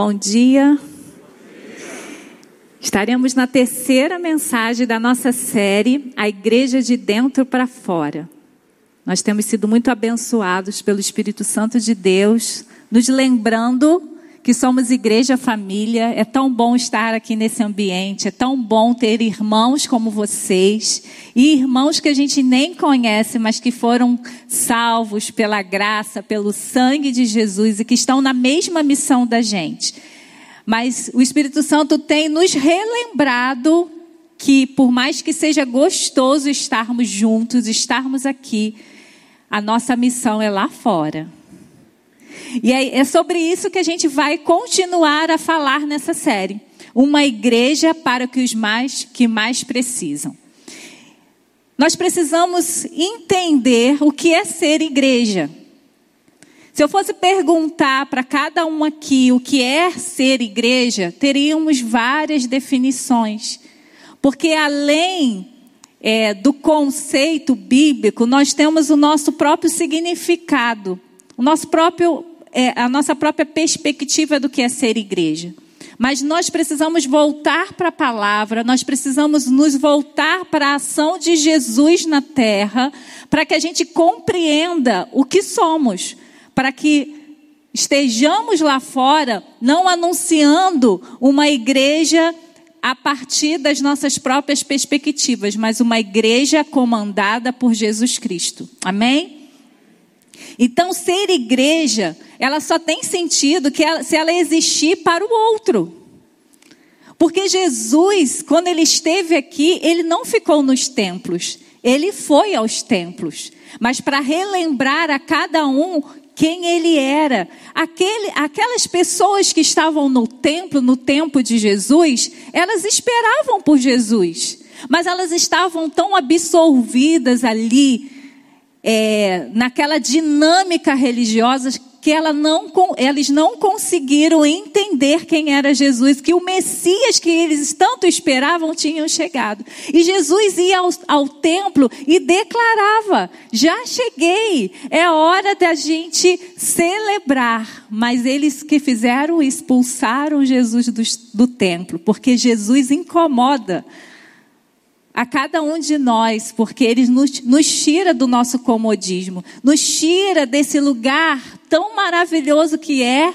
Bom dia. Estaremos na terceira mensagem da nossa série, A Igreja de Dentro para Fora. Nós temos sido muito abençoados pelo Espírito Santo de Deus, nos lembrando que somos igreja família. É tão bom estar aqui nesse ambiente, é tão bom ter irmãos como vocês e irmãos que a gente nem conhece, mas que foram salvos pela graça, pelo sangue de Jesus e que estão na mesma missão da gente. Mas o Espírito Santo tem nos relembrado que, por mais que seja gostoso estarmos juntos, estarmos aqui, a nossa missão é lá fora. E é, sobre isso que a gente vai continuar a falar nessa série. Uma igreja para que os mais que mais precisam. Nós precisamos entender o que é ser igreja. Se eu fosse perguntar para cada um aqui o que é ser igreja, teríamos várias definições. Porque além é, do conceito bíblico, nós temos o nosso próprio significado, o nosso próprio é, a nossa própria perspectiva do que é ser igreja. Mas nós precisamos voltar para a palavra, nós precisamos nos voltar para a ação de Jesus na terra, para que a gente compreenda o que somos, para que estejamos lá fora não anunciando uma igreja a partir das nossas próprias perspectivas, mas uma igreja comandada por Jesus Cristo. Amém? Então, ser igreja, ela só tem sentido que ela, se ela existir para o outro. Porque Jesus, quando ele esteve aqui, ele não ficou nos templos, ele foi aos templos, mas para relembrar a cada um quem ele era. Aquele, aquelas pessoas que estavam no templo, no tempo de Jesus, elas esperavam por Jesus, mas elas estavam tão absorvidas ali é, naquela dinâmica religiosa que ela não, eles não conseguiram entender quem era Jesus, que o Messias que eles tanto esperavam tinham chegado. E Jesus ia ao, ao templo e declarava: Já cheguei, é hora da gente celebrar. Mas eles que fizeram expulsaram Jesus do, do templo, porque Jesus incomoda a cada um de nós, porque Ele nos, nos tira do nosso comodismo, nos tira desse lugar tão maravilhoso que é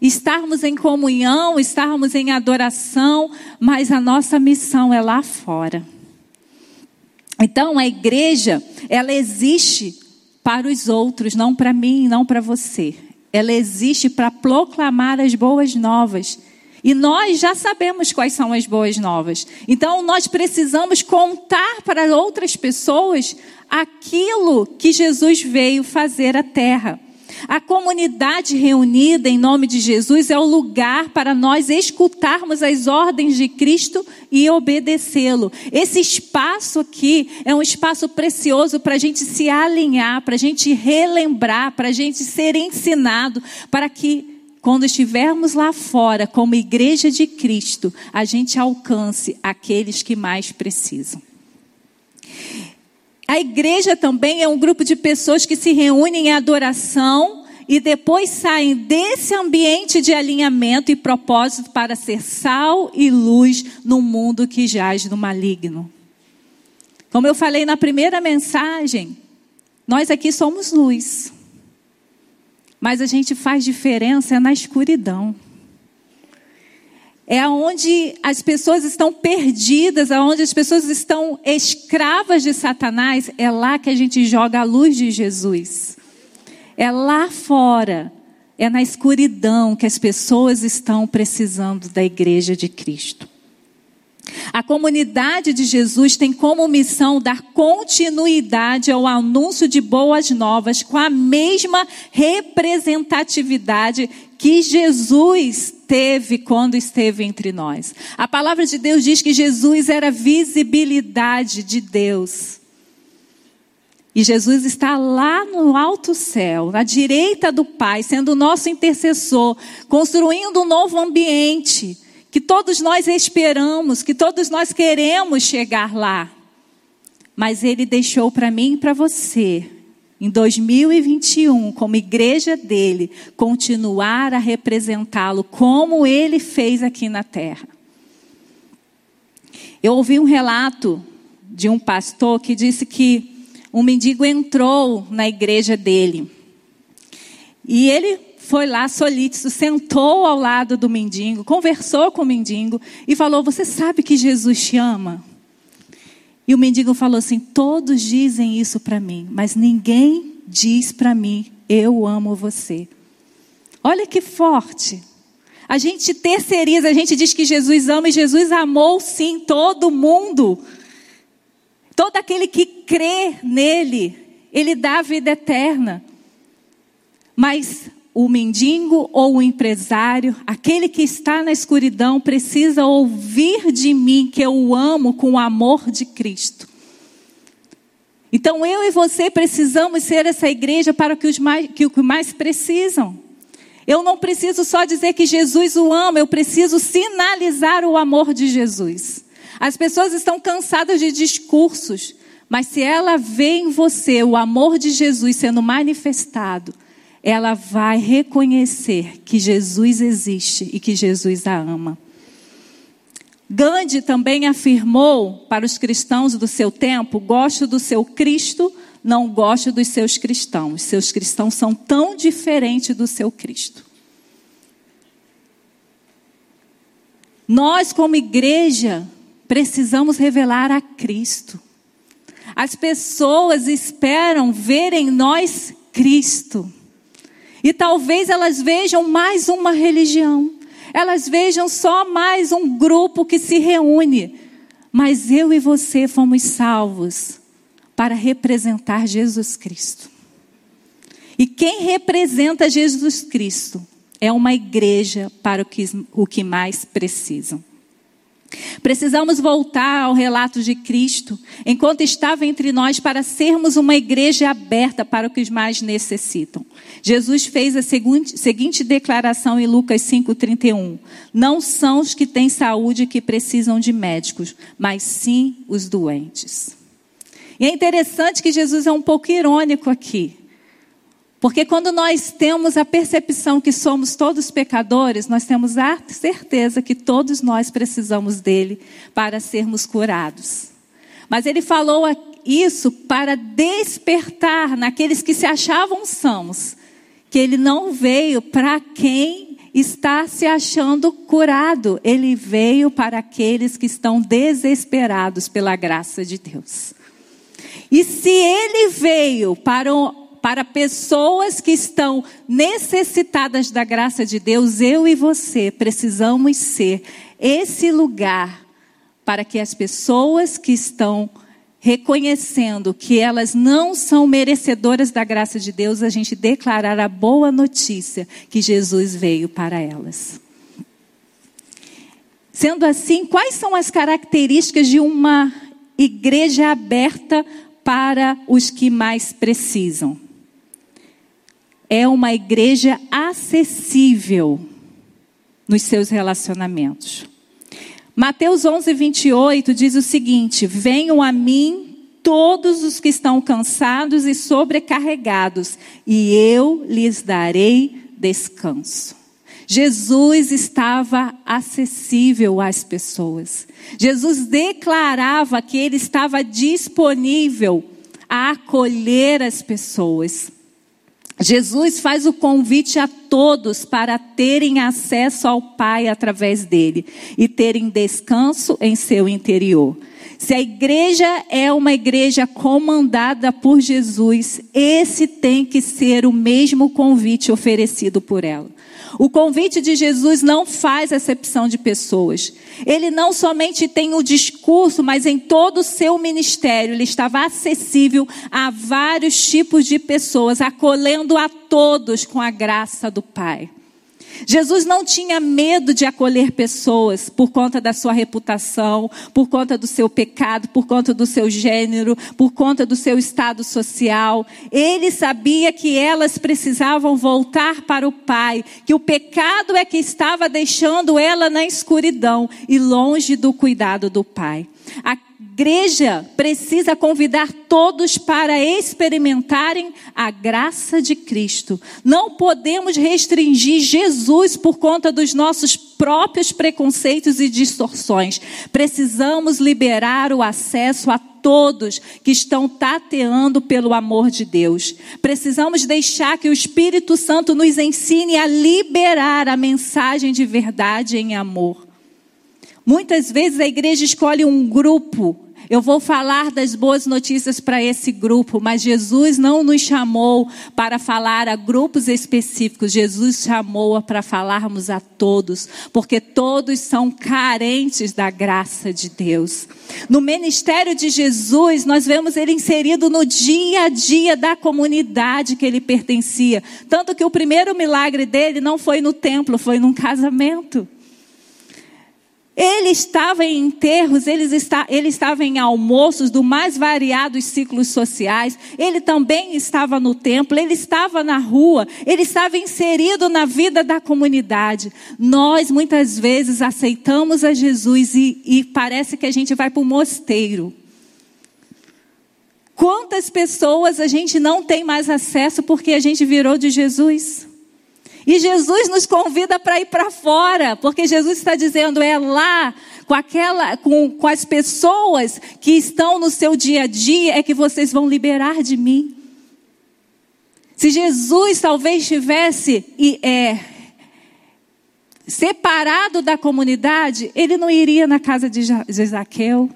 estarmos em comunhão, estarmos em adoração, mas a nossa missão é lá fora. Então a igreja, ela existe para os outros, não para mim, não para você. Ela existe para proclamar as boas novas e nós já sabemos quais são as boas novas. Então nós precisamos contar para outras pessoas aquilo que Jesus veio fazer à terra. A comunidade reunida em nome de Jesus é o lugar para nós escutarmos as ordens de Cristo e obedecê-lo. Esse espaço aqui é um espaço precioso para a gente se alinhar, para a gente relembrar, para a gente ser ensinado, para que quando estivermos lá fora, como igreja de Cristo, a gente alcance aqueles que mais precisam. A igreja também é um grupo de pessoas que se reúnem em adoração e depois saem desse ambiente de alinhamento e propósito para ser sal e luz no mundo que jaz no maligno. Como eu falei na primeira mensagem, nós aqui somos luz mas a gente faz diferença na escuridão. É onde as pessoas estão perdidas, aonde as pessoas estão escravas de Satanás, é lá que a gente joga a luz de Jesus. É lá fora, é na escuridão que as pessoas estão precisando da igreja de Cristo. A comunidade de Jesus tem como missão dar continuidade ao anúncio de boas novas com a mesma representatividade que Jesus teve quando esteve entre nós. A palavra de Deus diz que Jesus era visibilidade de Deus. E Jesus está lá no alto céu, na direita do Pai, sendo o nosso intercessor, construindo um novo ambiente que todos nós esperamos, que todos nós queremos chegar lá. Mas Ele deixou para mim e para você em 2021, como igreja dele, continuar a representá-lo como ele fez aqui na terra. Eu ouvi um relato de um pastor que disse que um mendigo entrou na igreja dele. E ele foi lá solícito, sentou ao lado do mendigo, conversou com o mendigo e falou: Você sabe que Jesus te ama? E o mendigo falou assim: Todos dizem isso para mim, mas ninguém diz para mim: Eu amo você. Olha que forte. A gente terceiriza, a gente diz que Jesus ama e Jesus amou sim todo mundo. Todo aquele que crê nele, ele dá a vida eterna. Mas o mendigo ou o empresário, aquele que está na escuridão, precisa ouvir de mim que eu o amo com o amor de Cristo. Então eu e você precisamos ser essa igreja para que os mais, que os mais precisam. Eu não preciso só dizer que Jesus o ama, eu preciso sinalizar o amor de Jesus. As pessoas estão cansadas de discursos, mas se ela vê em você o amor de Jesus sendo manifestado, ela vai reconhecer que Jesus existe e que Jesus a ama. Gandhi também afirmou para os cristãos do seu tempo: gosto do seu Cristo, não gosto dos seus cristãos. Seus cristãos são tão diferentes do seu Cristo. Nós, como igreja, precisamos revelar a Cristo. As pessoas esperam ver em nós Cristo. E talvez elas vejam mais uma religião elas vejam só mais um grupo que se reúne. Mas eu e você fomos salvos para representar Jesus Cristo. E quem representa Jesus Cristo é uma igreja para o que, o que mais precisam. Precisamos voltar ao relato de Cristo, enquanto estava entre nós, para sermos uma igreja aberta para o que os mais necessitam. Jesus fez a seguinte, declaração em Lucas 5,31: Não são os que têm saúde que precisam de médicos, mas sim os doentes. E é interessante que Jesus é um pouco irônico aqui. Porque quando nós temos a percepção que somos todos pecadores, nós temos a certeza que todos nós precisamos dele para sermos curados. Mas ele falou isso para despertar naqueles que se achavam sãos, que ele não veio para quem está se achando curado, ele veio para aqueles que estão desesperados pela graça de Deus. E se ele veio para o para pessoas que estão necessitadas da graça de Deus, eu e você precisamos ser esse lugar para que as pessoas que estão reconhecendo que elas não são merecedoras da graça de Deus, a gente declarar a boa notícia que Jesus veio para elas. Sendo assim, quais são as características de uma igreja aberta para os que mais precisam? É uma igreja acessível nos seus relacionamentos. Mateus 11, 28 diz o seguinte: Venham a mim todos os que estão cansados e sobrecarregados, e eu lhes darei descanso. Jesus estava acessível às pessoas. Jesus declarava que ele estava disponível a acolher as pessoas. Jesus faz o convite a todos para terem acesso ao Pai através dele e terem descanso em seu interior. Se a igreja é uma igreja comandada por Jesus, esse tem que ser o mesmo convite oferecido por ela. O convite de Jesus não faz acepção de pessoas. Ele não somente tem o discurso, mas em todo o seu ministério ele estava acessível a vários tipos de pessoas, acolhendo a todos com a graça do Pai. Jesus não tinha medo de acolher pessoas por conta da sua reputação, por conta do seu pecado, por conta do seu gênero, por conta do seu estado social. Ele sabia que elas precisavam voltar para o Pai, que o pecado é que estava deixando ela na escuridão e longe do cuidado do Pai. A igreja precisa convidar todos para experimentarem a graça de Cristo. Não podemos restringir Jesus por conta dos nossos próprios preconceitos e distorções. Precisamos liberar o acesso a todos que estão tateando pelo amor de Deus. Precisamos deixar que o Espírito Santo nos ensine a liberar a mensagem de verdade em amor. Muitas vezes a igreja escolhe um grupo. Eu vou falar das boas notícias para esse grupo, mas Jesus não nos chamou para falar a grupos específicos. Jesus chamou para falarmos a todos, porque todos são carentes da graça de Deus. No ministério de Jesus, nós vemos ele inserido no dia a dia da comunidade que ele pertencia. Tanto que o primeiro milagre dele não foi no templo, foi num casamento. Ele estava em enterros, ele, está, ele estava em almoços do mais variados ciclos sociais, ele também estava no templo, ele estava na rua, ele estava inserido na vida da comunidade. Nós muitas vezes aceitamos a Jesus e, e parece que a gente vai para o mosteiro. Quantas pessoas a gente não tem mais acesso porque a gente virou de Jesus? E Jesus nos convida para ir para fora, porque Jesus está dizendo: é lá, com, aquela, com, com as pessoas que estão no seu dia a dia, é que vocês vão liberar de mim. Se Jesus talvez tivesse é, separado da comunidade, ele não iria na casa de Zaqueu.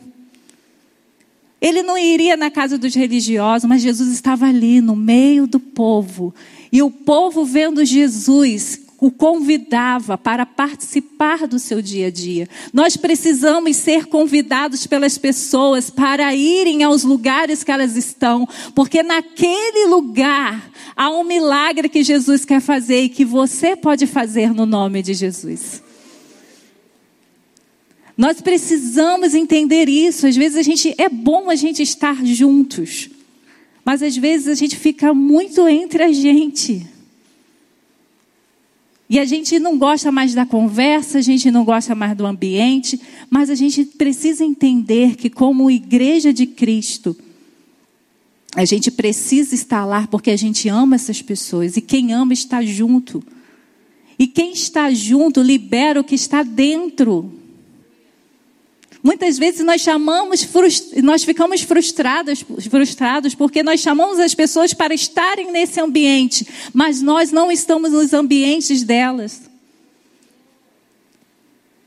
Ele não iria na casa dos religiosos, mas Jesus estava ali no meio do povo. E o povo vendo Jesus o convidava para participar do seu dia a dia. Nós precisamos ser convidados pelas pessoas para irem aos lugares que elas estão, porque naquele lugar há um milagre que Jesus quer fazer e que você pode fazer no nome de Jesus. Nós precisamos entender isso. Às vezes a gente é bom a gente estar juntos. Mas às vezes a gente fica muito entre a gente. E a gente não gosta mais da conversa, a gente não gosta mais do ambiente, mas a gente precisa entender que, como igreja de Cristo, a gente precisa estar lá porque a gente ama essas pessoas e quem ama está junto. E quem está junto libera o que está dentro. Muitas vezes nós chamamos, nós ficamos frustrados, frustrados porque nós chamamos as pessoas para estarem nesse ambiente, mas nós não estamos nos ambientes delas.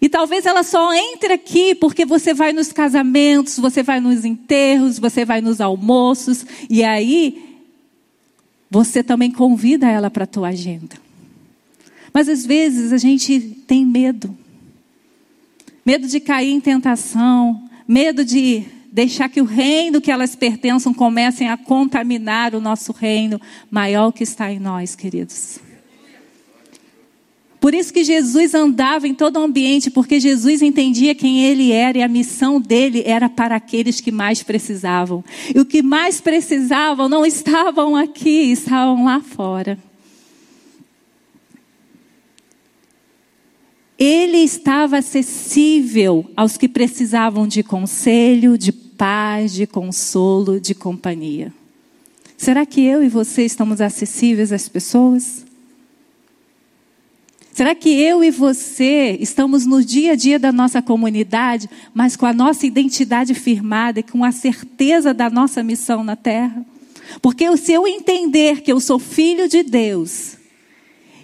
E talvez ela só entre aqui porque você vai nos casamentos, você vai nos enterros, você vai nos almoços, e aí você também convida ela para a tua agenda. Mas às vezes a gente tem medo medo de cair em tentação, medo de deixar que o reino que elas pertençam comecem a contaminar o nosso reino maior que está em nós, queridos. Por isso que Jesus andava em todo o ambiente, porque Jesus entendia quem ele era e a missão dele era para aqueles que mais precisavam. E o que mais precisavam não estavam aqui, estavam lá fora. Ele estava acessível aos que precisavam de conselho, de paz, de consolo, de companhia. Será que eu e você estamos acessíveis às pessoas? Será que eu e você estamos no dia a dia da nossa comunidade, mas com a nossa identidade firmada e com a certeza da nossa missão na terra? Porque se eu entender que eu sou filho de Deus,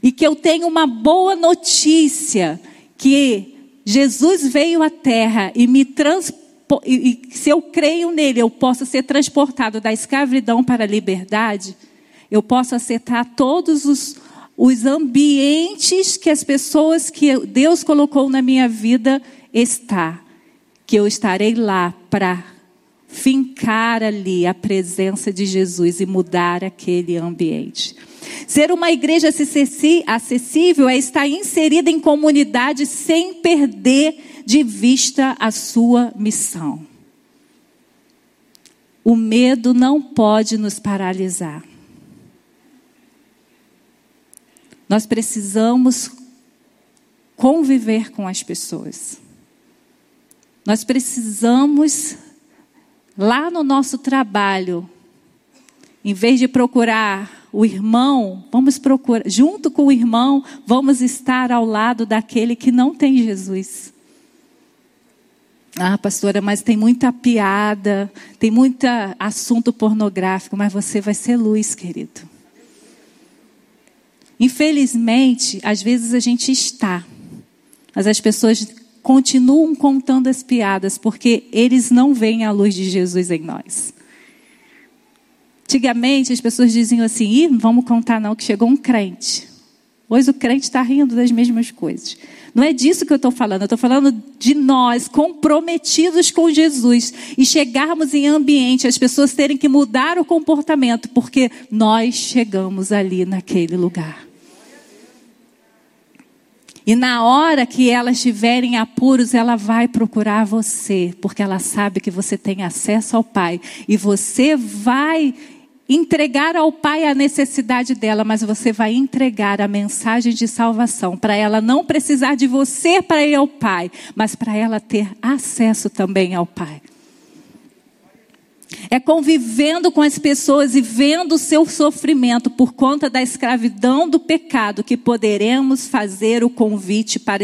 e que eu tenho uma boa notícia, que Jesus veio à terra e me e, se eu creio nele, eu posso ser transportado da escravidão para a liberdade, eu posso aceitar todos os, os ambientes que as pessoas que Deus colocou na minha vida está, que eu estarei lá para fincar ali a presença de Jesus e mudar aquele ambiente. Ser uma igreja acessível é estar inserida em comunidade sem perder de vista a sua missão. O medo não pode nos paralisar. Nós precisamos conviver com as pessoas. Nós precisamos lá no nosso trabalho, em vez de procurar o irmão, vamos procurar, junto com o irmão, vamos estar ao lado daquele que não tem Jesus. Ah, pastora, mas tem muita piada, tem muito assunto pornográfico, mas você vai ser luz, querido. Infelizmente, às vezes a gente está, mas as pessoas continuam contando as piadas porque eles não veem a luz de Jesus em nós. Antigamente as pessoas diziam assim: Ih, vamos contar não que chegou um crente. Hoje o crente está rindo das mesmas coisas. Não é disso que eu estou falando, eu estou falando de nós comprometidos com Jesus e chegarmos em ambiente, as pessoas terem que mudar o comportamento, porque nós chegamos ali naquele lugar. E na hora que elas estiverem apuros, ela vai procurar você, porque ela sabe que você tem acesso ao Pai. E você vai entregar ao Pai a necessidade dela, mas você vai entregar a mensagem de salvação para ela não precisar de você para ir ao Pai, mas para ela ter acesso também ao Pai. É convivendo com as pessoas e vendo o seu sofrimento por conta da escravidão do pecado que poderemos fazer o convite para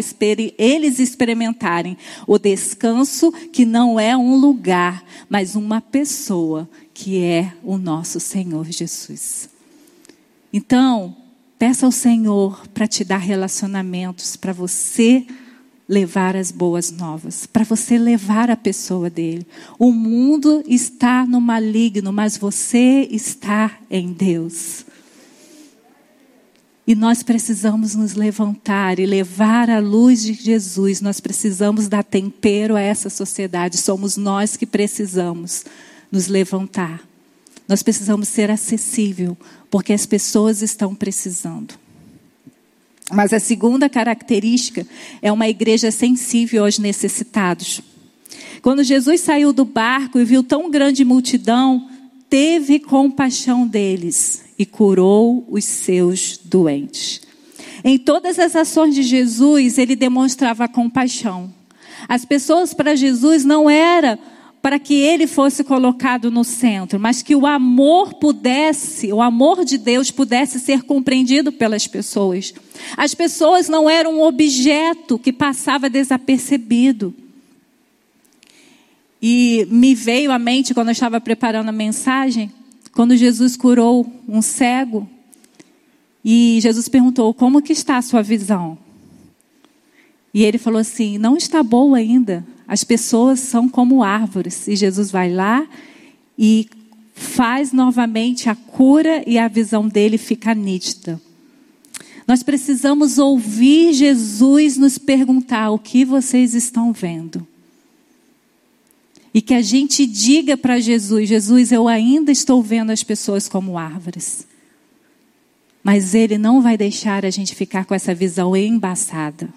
eles experimentarem o descanso que não é um lugar, mas uma pessoa que é o nosso Senhor Jesus. Então, peça ao Senhor para te dar relacionamentos, para você levar as boas novas, para você levar a pessoa dele. O mundo está no maligno, mas você está em Deus. E nós precisamos nos levantar e levar a luz de Jesus. Nós precisamos dar tempero a essa sociedade. Somos nós que precisamos nos levantar. Nós precisamos ser acessível, porque as pessoas estão precisando. Mas a segunda característica é uma igreja sensível aos necessitados. Quando Jesus saiu do barco e viu tão grande multidão, teve compaixão deles e curou os seus doentes. Em todas as ações de Jesus, ele demonstrava compaixão. As pessoas para Jesus não era para que ele fosse colocado no centro, mas que o amor pudesse, o amor de Deus pudesse ser compreendido pelas pessoas. As pessoas não eram um objeto que passava desapercebido. E me veio à mente quando eu estava preparando a mensagem, quando Jesus curou um cego, e Jesus perguntou: "Como que está a sua visão?" E ele falou assim: "Não está boa ainda. As pessoas são como árvores. E Jesus vai lá e faz novamente a cura e a visão dele fica nítida. Nós precisamos ouvir Jesus nos perguntar o que vocês estão vendo. E que a gente diga para Jesus: Jesus, eu ainda estou vendo as pessoas como árvores. Mas Ele não vai deixar a gente ficar com essa visão embaçada.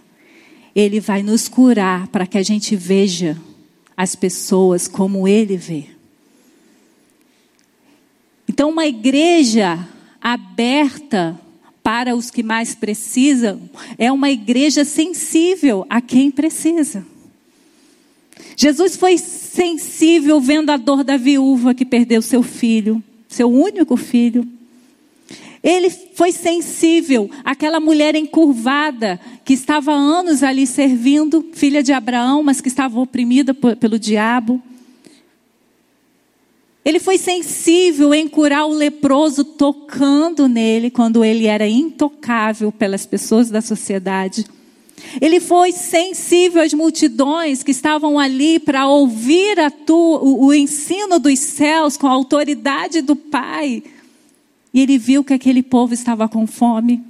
Ele vai nos curar para que a gente veja as pessoas como Ele vê. Então, uma igreja aberta para os que mais precisam é uma igreja sensível a quem precisa. Jesus foi sensível vendo a dor da viúva que perdeu seu filho, seu único filho. Ele foi sensível àquela mulher encurvada que estava há anos ali servindo, filha de Abraão, mas que estava oprimida pelo diabo. Ele foi sensível em curar o leproso, tocando nele quando ele era intocável pelas pessoas da sociedade. Ele foi sensível às multidões que estavam ali para ouvir tu, o, o ensino dos céus com a autoridade do Pai. E ele viu que aquele povo estava com fome.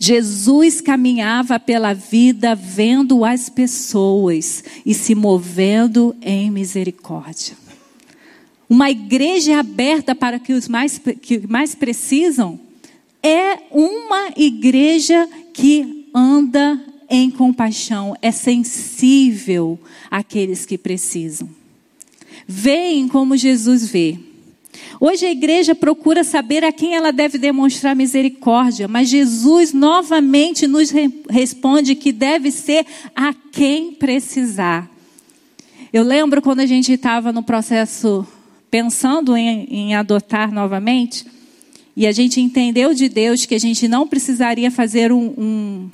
Jesus caminhava pela vida vendo as pessoas e se movendo em misericórdia. Uma igreja aberta para que os mais, que mais precisam é uma igreja que anda em compaixão, é sensível àqueles que precisam. Veem como Jesus vê. Hoje a igreja procura saber a quem ela deve demonstrar misericórdia, mas Jesus novamente nos responde que deve ser a quem precisar. Eu lembro quando a gente estava no processo pensando em, em adotar novamente, e a gente entendeu de Deus que a gente não precisaria fazer um. um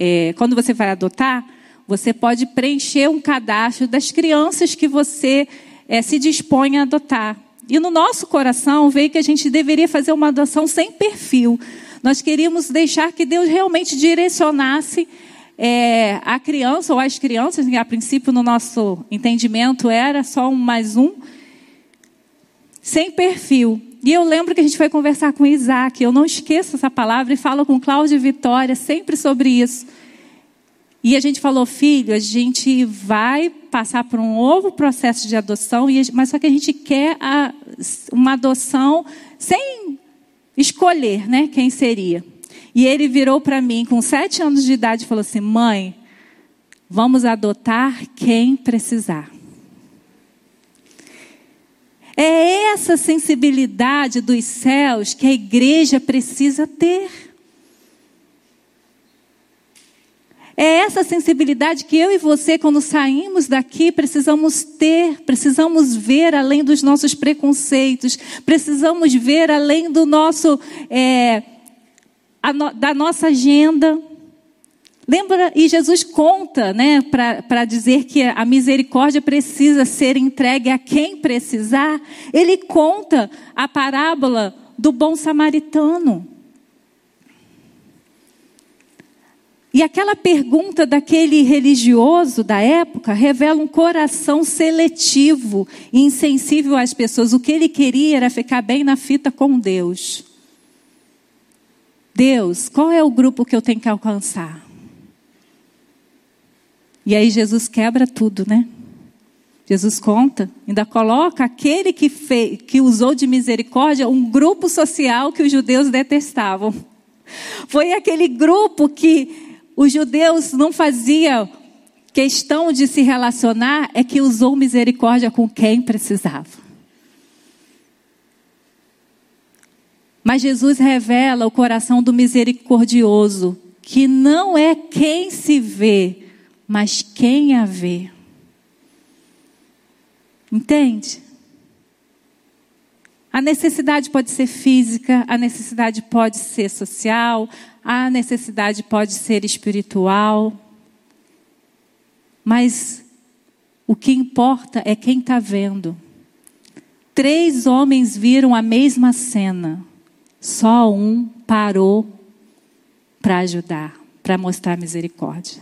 é, quando você vai adotar, você pode preencher um cadastro das crianças que você é, se dispõe a adotar. E no nosso coração veio que a gente deveria fazer uma adoção sem perfil. Nós queríamos deixar que Deus realmente direcionasse é, a criança ou as crianças, que a princípio no nosso entendimento era só um mais um, sem perfil. E eu lembro que a gente foi conversar com Isaac, eu não esqueço essa palavra, e falo com Cláudia e Vitória sempre sobre isso. E a gente falou, filho, a gente vai passar por um novo processo de adoção, mas só que a gente quer a, uma adoção sem escolher né, quem seria. E ele virou para mim com sete anos de idade e falou assim: mãe, vamos adotar quem precisar. É essa sensibilidade dos céus que a igreja precisa ter. É essa sensibilidade que eu e você, quando saímos daqui, precisamos ter, precisamos ver além dos nossos preconceitos, precisamos ver além do nosso, é, no, da nossa agenda. Lembra, e Jesus conta, né, para dizer que a misericórdia precisa ser entregue a quem precisar. Ele conta a parábola do bom samaritano. E aquela pergunta daquele religioso da época revela um coração seletivo e insensível às pessoas. O que ele queria era ficar bem na fita com Deus. Deus, qual é o grupo que eu tenho que alcançar? E aí Jesus quebra tudo, né? Jesus conta, ainda coloca aquele que, fez, que usou de misericórdia um grupo social que os judeus detestavam. Foi aquele grupo que os judeus não faziam questão de se relacionar, é que usou misericórdia com quem precisava. Mas Jesus revela o coração do misericordioso, que não é quem se vê, mas quem a vê. Entende? A necessidade pode ser física, a necessidade pode ser social, a necessidade pode ser espiritual, mas o que importa é quem está vendo. Três homens viram a mesma cena, só um parou para ajudar, para mostrar misericórdia.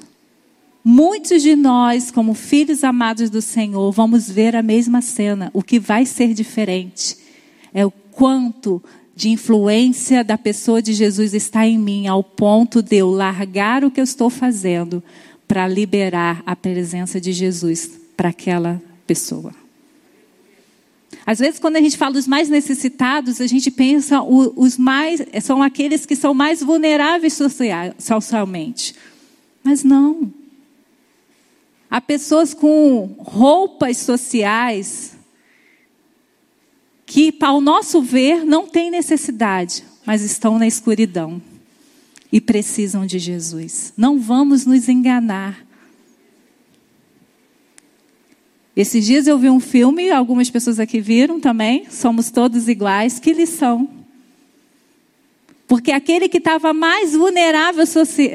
Muitos de nós, como filhos amados do Senhor, vamos ver a mesma cena. O que vai ser diferente é o quanto de influência da pessoa de Jesus está em mim, ao ponto de eu largar o que eu estou fazendo para liberar a presença de Jesus para aquela pessoa. Às vezes, quando a gente fala dos mais necessitados, a gente pensa os mais são aqueles que são mais vulneráveis socialmente. Mas não. Há pessoas com roupas sociais que, ao nosso ver, não têm necessidade, mas estão na escuridão e precisam de Jesus. Não vamos nos enganar. Esses dias eu vi um filme, algumas pessoas aqui viram também, somos todos iguais. Que lição! Porque aquele que estava mais vulnerável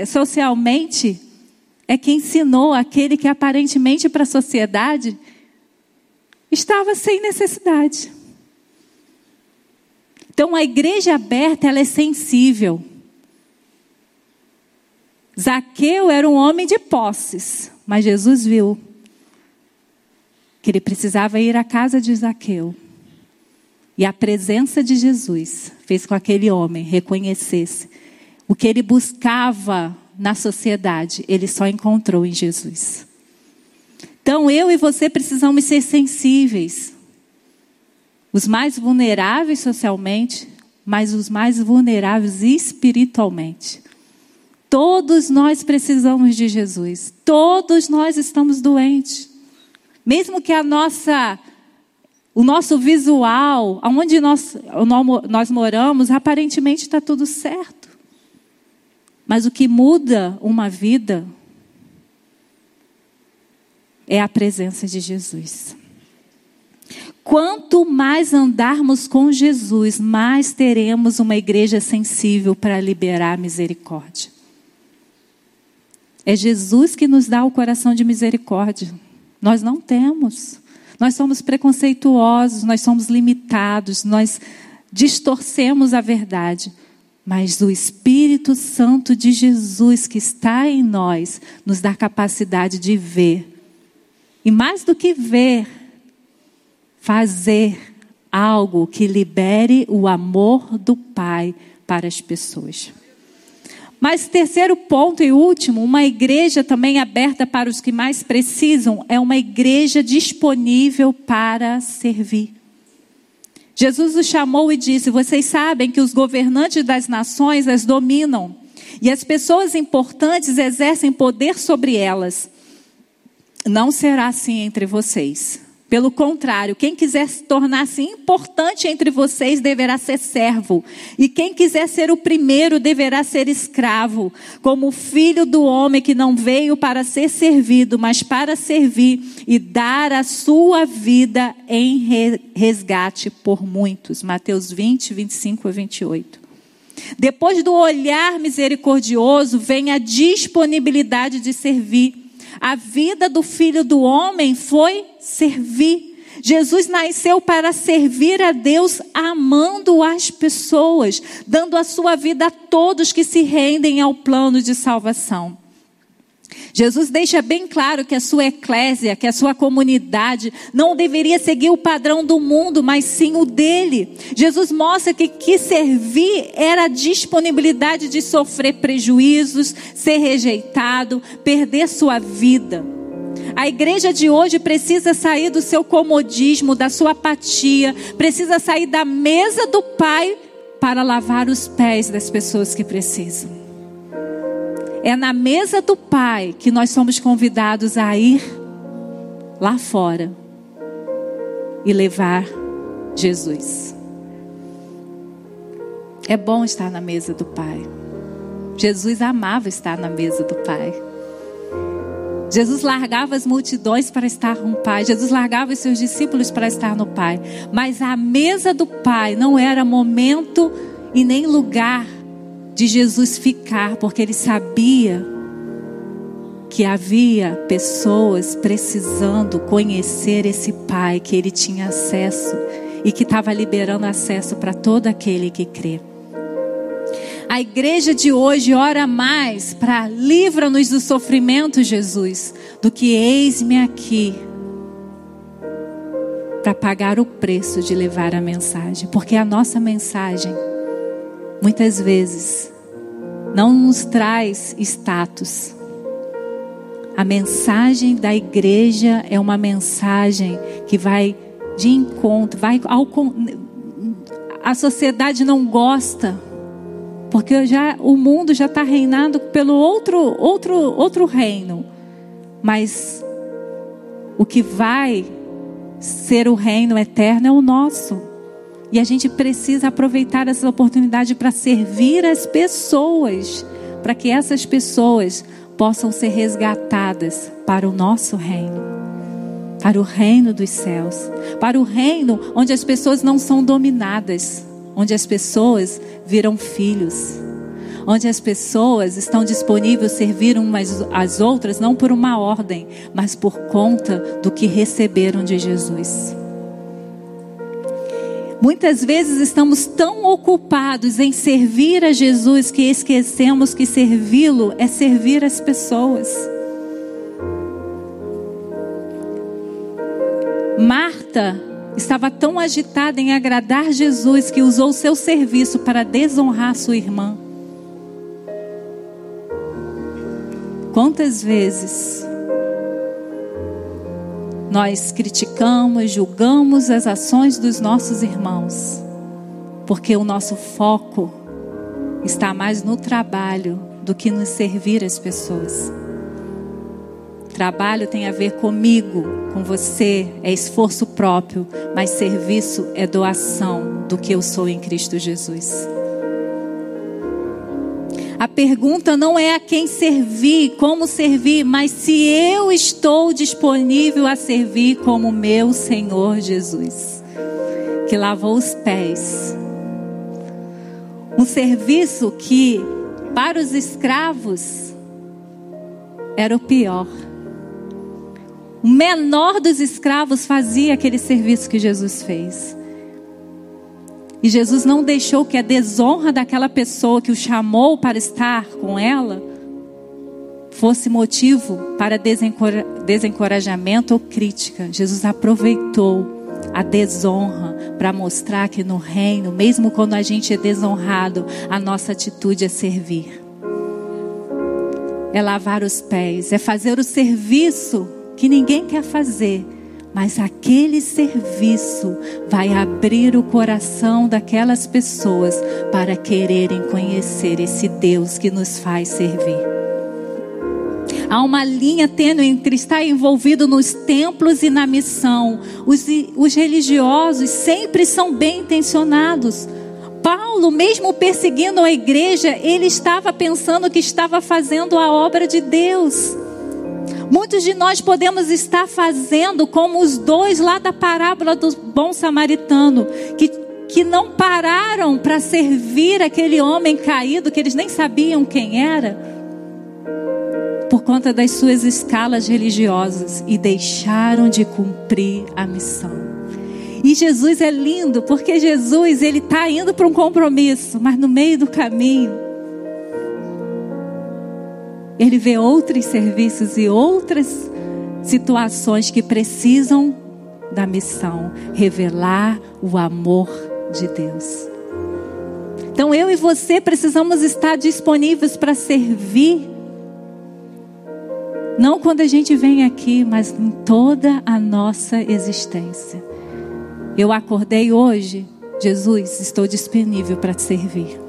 socialmente é que ensinou aquele que aparentemente para a sociedade estava sem necessidade. Então a igreja aberta, ela é sensível. Zaqueu era um homem de posses, mas Jesus viu que ele precisava ir à casa de Zaqueu. E a presença de Jesus fez com que aquele homem reconhecesse o que ele buscava na sociedade, ele só encontrou em Jesus. Então eu e você precisamos ser sensíveis os mais vulneráveis socialmente, mas os mais vulneráveis espiritualmente. Todos nós precisamos de Jesus. Todos nós estamos doentes. Mesmo que a nossa o nosso visual, aonde nós, nós moramos, aparentemente está tudo certo. Mas o que muda uma vida é a presença de Jesus. Quanto mais andarmos com Jesus, mais teremos uma igreja sensível para liberar misericórdia. É Jesus que nos dá o coração de misericórdia. Nós não temos. Nós somos preconceituosos, nós somos limitados, nós distorcemos a verdade. Mas o Espírito Santo de Jesus que está em nós nos dá capacidade de ver. E mais do que ver, fazer algo que libere o amor do Pai para as pessoas. Mas terceiro ponto e último, uma igreja também aberta para os que mais precisam é uma igreja disponível para servir. Jesus os chamou e disse: Vocês sabem que os governantes das nações as dominam e as pessoas importantes exercem poder sobre elas. Não será assim entre vocês. Pelo contrário, quem quiser se tornar-se importante entre vocês deverá ser servo, e quem quiser ser o primeiro deverá ser escravo, como o filho do homem que não veio para ser servido, mas para servir e dar a sua vida em resgate por muitos. Mateus 20, 25 a 28. Depois do olhar misericordioso vem a disponibilidade de servir. A vida do filho do homem foi servir. Jesus nasceu para servir a Deus, amando as pessoas, dando a sua vida a todos que se rendem ao plano de salvação. Jesus deixa bem claro que a sua eclésia, que a sua comunidade não deveria seguir o padrão do mundo, mas sim o dele. Jesus mostra que que servir era a disponibilidade de sofrer prejuízos, ser rejeitado, perder sua vida. A igreja de hoje precisa sair do seu comodismo, da sua apatia, precisa sair da mesa do Pai para lavar os pés das pessoas que precisam. É na mesa do Pai que nós somos convidados a ir lá fora e levar Jesus. É bom estar na mesa do Pai. Jesus amava estar na mesa do Pai. Jesus largava as multidões para estar com o Pai. Jesus largava os seus discípulos para estar no Pai. Mas a mesa do Pai não era momento e nem lugar de Jesus ficar, porque ele sabia que havia pessoas precisando conhecer esse Pai, que ele tinha acesso e que estava liberando acesso para todo aquele que crê. A igreja de hoje ora mais para livra-nos do sofrimento, Jesus, do que eis-me aqui para pagar o preço de levar a mensagem, porque a nossa mensagem muitas vezes não nos traz status. A mensagem da igreja é uma mensagem que vai de encontro, vai ao a sociedade não gosta, porque já o mundo já está reinado pelo outro outro outro reino, mas o que vai ser o reino eterno é o nosso. E a gente precisa aproveitar essa oportunidade para servir as pessoas, para que essas pessoas possam ser resgatadas para o nosso reino, para o reino dos céus, para o reino onde as pessoas não são dominadas, onde as pessoas viram filhos, onde as pessoas estão disponíveis a servir umas às outras não por uma ordem, mas por conta do que receberam de Jesus. Muitas vezes estamos tão ocupados em servir a Jesus que esquecemos que servi-lo é servir as pessoas. Marta estava tão agitada em agradar Jesus que usou seu serviço para desonrar sua irmã. Quantas vezes nós criticamos, julgamos as ações dos nossos irmãos, porque o nosso foco está mais no trabalho do que no servir as pessoas. Trabalho tem a ver comigo, com você, é esforço próprio, mas serviço é doação do que eu sou em Cristo Jesus. A pergunta não é a quem servir, como servir, mas se eu estou disponível a servir como meu Senhor Jesus, que lavou os pés. Um serviço que, para os escravos, era o pior. O menor dos escravos fazia aquele serviço que Jesus fez. E Jesus não deixou que a desonra daquela pessoa que o chamou para estar com ela fosse motivo para desencorajamento ou crítica. Jesus aproveitou a desonra para mostrar que no reino, mesmo quando a gente é desonrado, a nossa atitude é servir. É lavar os pés, é fazer o serviço que ninguém quer fazer mas aquele serviço vai abrir o coração daquelas pessoas para quererem conhecer esse Deus que nos faz servir. Há uma linha tênue entre estar envolvido nos templos e na missão. Os, os religiosos sempre são bem intencionados. Paulo, mesmo perseguindo a igreja, ele estava pensando que estava fazendo a obra de Deus. Muitos de nós podemos estar fazendo como os dois lá da parábola do bom samaritano, que, que não pararam para servir aquele homem caído, que eles nem sabiam quem era, por conta das suas escalas religiosas e deixaram de cumprir a missão. E Jesus é lindo, porque Jesus ele está indo para um compromisso, mas no meio do caminho ele vê outros serviços e outras situações que precisam da missão revelar o amor de Deus. Então eu e você precisamos estar disponíveis para servir. Não quando a gente vem aqui, mas em toda a nossa existência. Eu acordei hoje, Jesus, estou disponível para te servir.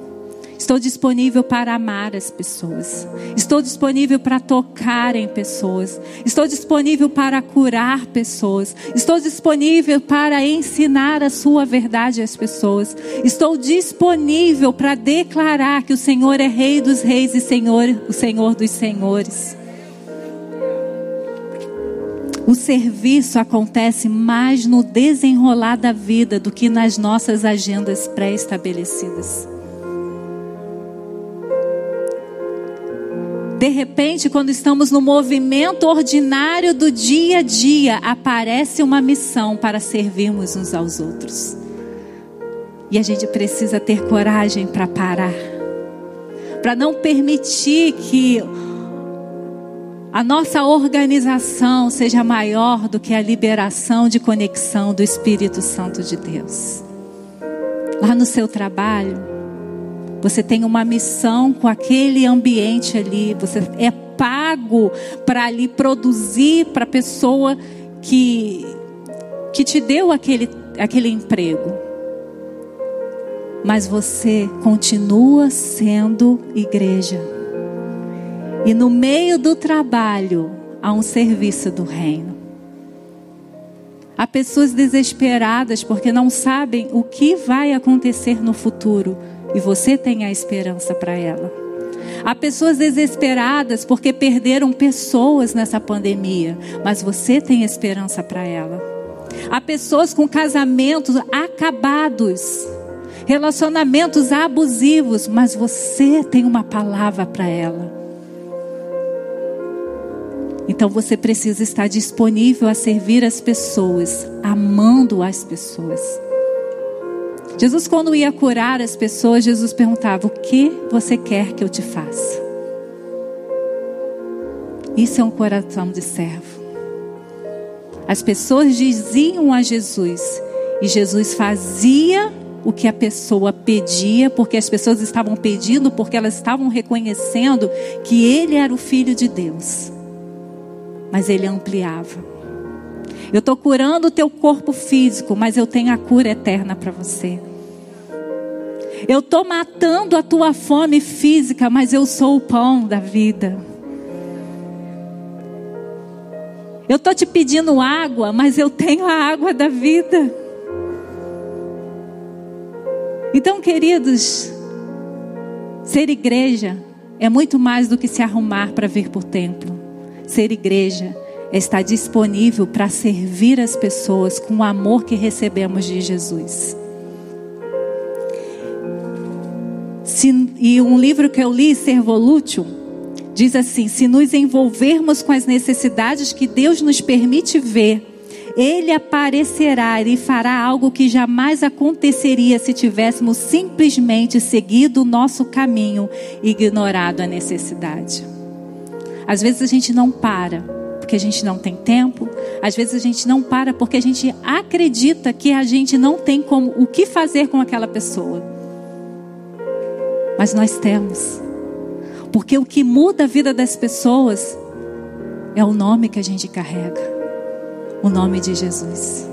Estou disponível para amar as pessoas. Estou disponível para tocar em pessoas. Estou disponível para curar pessoas. Estou disponível para ensinar a sua verdade às pessoas. Estou disponível para declarar que o Senhor é Rei dos Reis e Senhor, o Senhor dos Senhores. O serviço acontece mais no desenrolar da vida do que nas nossas agendas pré-estabelecidas. De repente, quando estamos no movimento ordinário do dia a dia, aparece uma missão para servirmos uns aos outros. E a gente precisa ter coragem para parar, para não permitir que a nossa organização seja maior do que a liberação de conexão do Espírito Santo de Deus. Lá no seu trabalho, você tem uma missão com aquele ambiente ali. Você é pago para ali produzir para a pessoa que, que te deu aquele, aquele emprego. Mas você continua sendo igreja. E no meio do trabalho há um serviço do reino. Há pessoas desesperadas porque não sabem o que vai acontecer no futuro e você tem a esperança para ela. Há pessoas desesperadas porque perderam pessoas nessa pandemia, mas você tem esperança para ela. Há pessoas com casamentos acabados, relacionamentos abusivos, mas você tem uma palavra para ela. Então você precisa estar disponível a servir as pessoas, amando as pessoas. Jesus, quando ia curar as pessoas, Jesus perguntava: O que você quer que eu te faça? Isso é um coração de servo. As pessoas diziam a Jesus, e Jesus fazia o que a pessoa pedia, porque as pessoas estavam pedindo, porque elas estavam reconhecendo que ele era o filho de Deus. Mas ele ampliava. Eu estou curando o teu corpo físico, mas eu tenho a cura eterna para você. Eu estou matando a tua fome física, mas eu sou o pão da vida. Eu estou te pedindo água, mas eu tenho a água da vida. Então, queridos, ser igreja é muito mais do que se arrumar para vir para o templo. Ser igreja é estar disponível para servir as pessoas com o amor que recebemos de Jesus. Se, e um livro que eu li, Servolution, diz assim: se nos envolvermos com as necessidades que Deus nos permite ver, Ele aparecerá e fará algo que jamais aconteceria se tivéssemos simplesmente seguido o nosso caminho e ignorado a necessidade. Às vezes a gente não para porque a gente não tem tempo, às vezes a gente não para porque a gente acredita que a gente não tem como o que fazer com aquela pessoa. Mas nós temos. Porque o que muda a vida das pessoas é o nome que a gente carrega o nome de Jesus.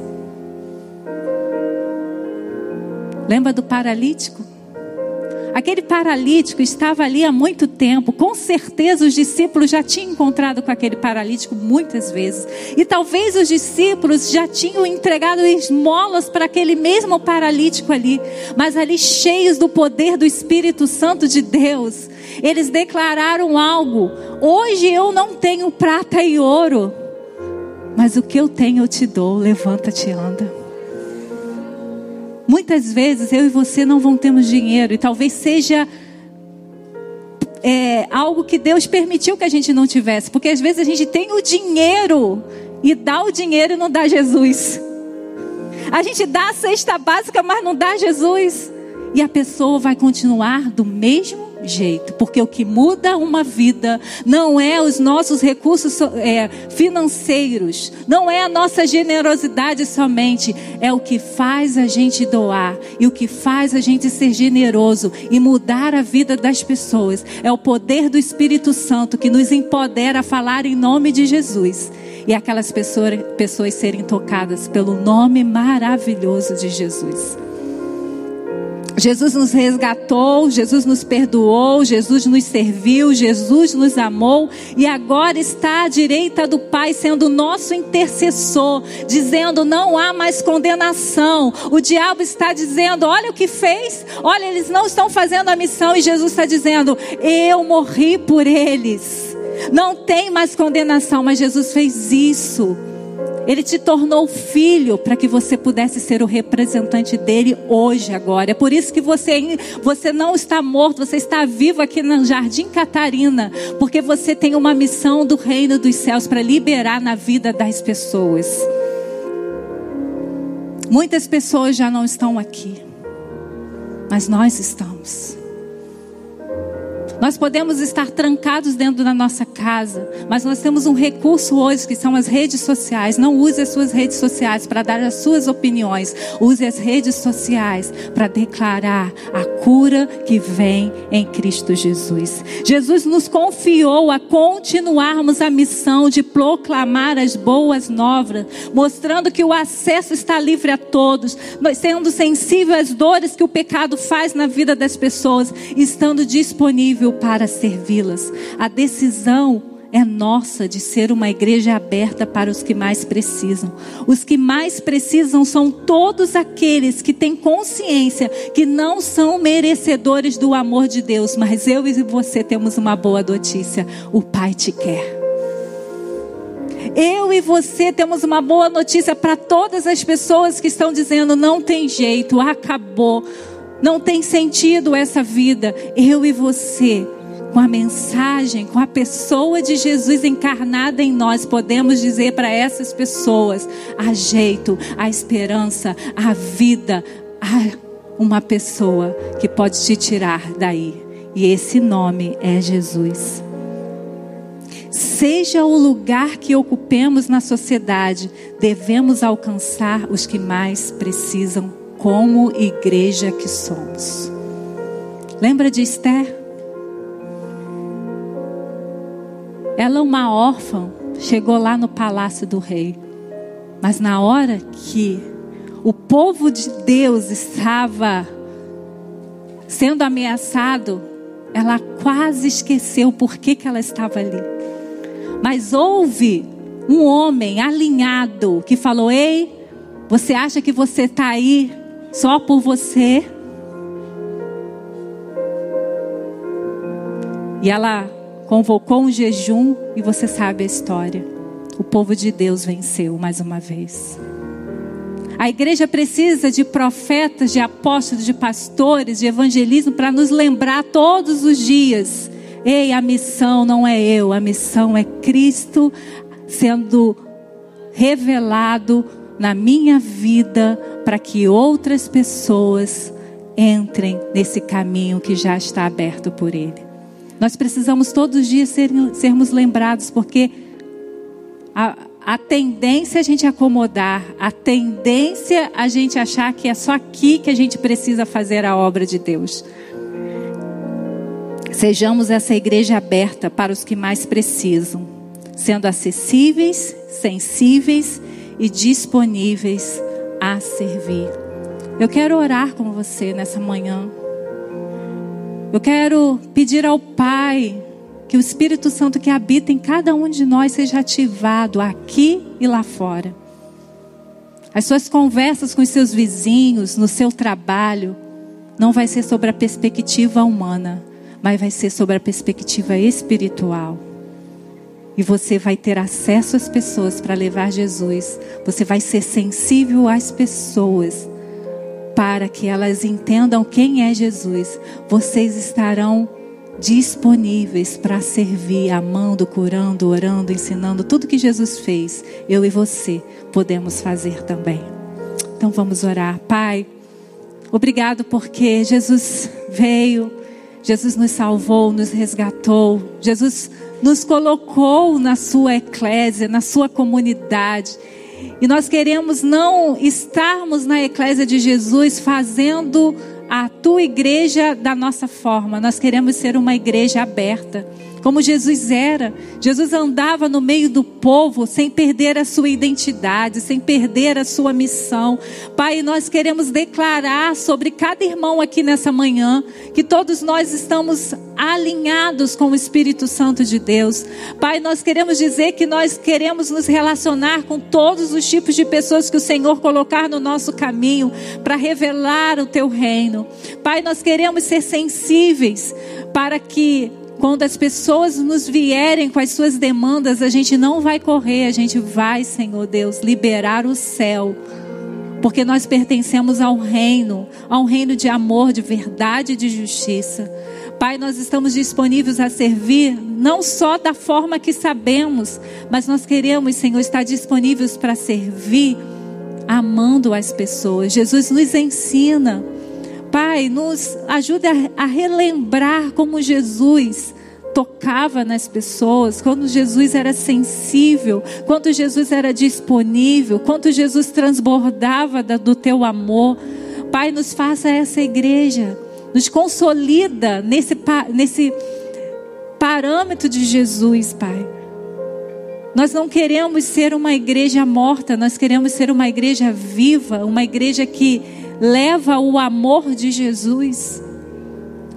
Lembra do paralítico? Aquele paralítico estava ali há muito tempo. Com certeza os discípulos já tinham encontrado com aquele paralítico muitas vezes. E talvez os discípulos já tinham entregado esmolas para aquele mesmo paralítico ali. Mas ali, cheios do poder do Espírito Santo de Deus, eles declararam algo: Hoje eu não tenho prata e ouro, mas o que eu tenho eu te dou. Levanta-te e anda. Muitas vezes eu e você não vão termos dinheiro e talvez seja é, algo que Deus permitiu que a gente não tivesse, porque às vezes a gente tem o dinheiro e dá o dinheiro e não dá Jesus. A gente dá a cesta básica, mas não dá Jesus. E a pessoa vai continuar do mesmo jeito, porque o que muda uma vida não é os nossos recursos é, financeiros, não é a nossa generosidade somente, é o que faz a gente doar e o que faz a gente ser generoso e mudar a vida das pessoas. É o poder do Espírito Santo que nos empodera a falar em nome de Jesus e aquelas pessoas, pessoas serem tocadas pelo nome maravilhoso de Jesus. Jesus nos resgatou, Jesus nos perdoou, Jesus nos serviu, Jesus nos amou e agora está à direita do Pai, sendo nosso intercessor, dizendo: não há mais condenação. O diabo está dizendo: olha o que fez, olha, eles não estão fazendo a missão, e Jesus está dizendo: eu morri por eles. Não tem mais condenação, mas Jesus fez isso ele te tornou filho para que você pudesse ser o representante dele hoje, agora. É por isso que você, você não está morto, você está vivo aqui no Jardim Catarina, porque você tem uma missão do reino dos céus para liberar na vida das pessoas. Muitas pessoas já não estão aqui, mas nós estamos. Nós podemos estar trancados dentro da nossa casa, mas nós temos um recurso hoje que são as redes sociais. Não use as suas redes sociais para dar as suas opiniões. Use as redes sociais para declarar a cura que vem em Cristo Jesus. Jesus nos confiou a continuarmos a missão de proclamar as boas novas, mostrando que o acesso está livre a todos, sendo sensível às dores que o pecado faz na vida das pessoas, estando disponível para servi-las. A decisão é nossa de ser uma igreja aberta para os que mais precisam. Os que mais precisam são todos aqueles que têm consciência que não são merecedores do amor de Deus, mas eu e você temos uma boa notícia: o Pai te quer. Eu e você temos uma boa notícia para todas as pessoas que estão dizendo: não tem jeito, acabou não tem sentido essa vida. Eu e você, com a mensagem, com a pessoa de Jesus encarnada em nós, podemos dizer para essas pessoas: há jeito, há esperança, há vida, há uma pessoa que pode te tirar daí. E esse nome é Jesus. Seja o lugar que ocupemos na sociedade, devemos alcançar os que mais precisam como igreja que somos. Lembra de Esther? Ela, uma órfã, chegou lá no palácio do rei. Mas na hora que o povo de Deus estava sendo ameaçado, ela quase esqueceu por que, que ela estava ali. Mas houve um homem alinhado que falou: Ei, você acha que você está aí só por você. E ela convocou um jejum e você sabe a história. O povo de Deus venceu mais uma vez. A igreja precisa de profetas, de apóstolos, de pastores, de evangelismo para nos lembrar todos os dias. Ei, a missão não é eu, a missão é Cristo sendo revelado na minha vida para que outras pessoas entrem nesse caminho que já está aberto por Ele. Nós precisamos todos os dias ser, sermos lembrados, porque a, a tendência é a gente acomodar, a tendência é a gente achar que é só aqui que a gente precisa fazer a obra de Deus. Sejamos essa igreja aberta para os que mais precisam, sendo acessíveis, sensíveis e disponíveis a servir. Eu quero orar com você nessa manhã. Eu quero pedir ao Pai que o Espírito Santo que habita em cada um de nós seja ativado aqui e lá fora. As suas conversas com os seus vizinhos, no seu trabalho, não vai ser sobre a perspectiva humana, mas vai ser sobre a perspectiva espiritual. E você vai ter acesso às pessoas para levar Jesus. Você vai ser sensível às pessoas para que elas entendam quem é Jesus. Vocês estarão disponíveis para servir, amando, curando, orando, ensinando tudo que Jesus fez. Eu e você podemos fazer também. Então vamos orar. Pai, obrigado porque Jesus veio, Jesus nos salvou, nos resgatou, Jesus nos colocou na sua eclésia, na sua comunidade. E nós queremos não estarmos na eclésia de Jesus fazendo a tua igreja da nossa forma. Nós queremos ser uma igreja aberta como Jesus era. Jesus andava no meio do povo sem perder a sua identidade, sem perder a sua missão. Pai, nós queremos declarar sobre cada irmão aqui nessa manhã que todos nós estamos alinhados com o Espírito Santo de Deus. Pai, nós queremos dizer que nós queremos nos relacionar com todos os tipos de pessoas que o Senhor colocar no nosso caminho para revelar o teu reino. Pai, nós queremos ser sensíveis para que quando as pessoas nos vierem com as suas demandas, a gente não vai correr, a gente vai, Senhor Deus, liberar o céu. Porque nós pertencemos ao reino, a um reino de amor, de verdade e de justiça. Pai, nós estamos disponíveis a servir, não só da forma que sabemos, mas nós queremos, Senhor, estar disponíveis para servir, amando as pessoas. Jesus nos ensina Pai, nos ajude a, relembrar como Jesus tocava nas pessoas, quando Jesus era sensível, quando Jesus era disponível, quando Jesus transbordava do teu amor. Pai, nos faça essa igreja, nos consolida nesse, nesse parâmetro de Jesus, Pai. Nós não queremos ser uma igreja morta, nós queremos ser uma igreja viva, uma igreja que leva o amor de Jesus.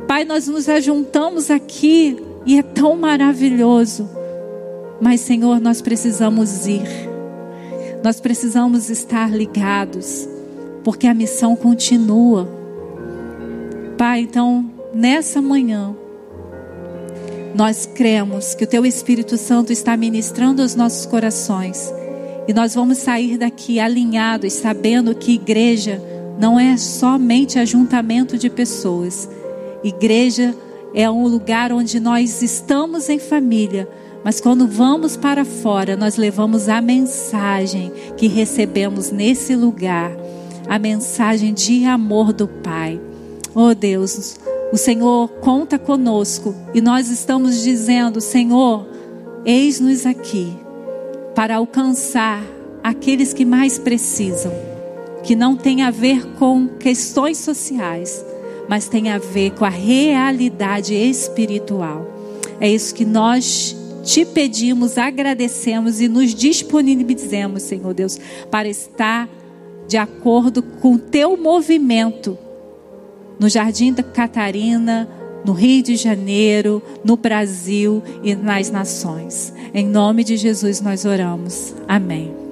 Pai, nós nos ajuntamos aqui e é tão maravilhoso. Mas, Senhor, nós precisamos ir. Nós precisamos estar ligados, porque a missão continua. Pai, então, nessa manhã, nós cremos que o Teu Espírito Santo está ministrando aos nossos corações. E nós vamos sair daqui alinhados, sabendo que igreja não é somente ajuntamento de pessoas. Igreja é um lugar onde nós estamos em família, mas quando vamos para fora, nós levamos a mensagem que recebemos nesse lugar, a mensagem de amor do Pai. Oh Deus, o Senhor conta conosco e nós estamos dizendo: Senhor, eis-nos aqui para alcançar aqueles que mais precisam que não tem a ver com questões sociais, mas tem a ver com a realidade espiritual. É isso que nós te pedimos, agradecemos e nos disponibilizamos, Senhor Deus, para estar de acordo com o teu movimento no Jardim da Catarina, no Rio de Janeiro, no Brasil e nas nações. Em nome de Jesus nós oramos. Amém.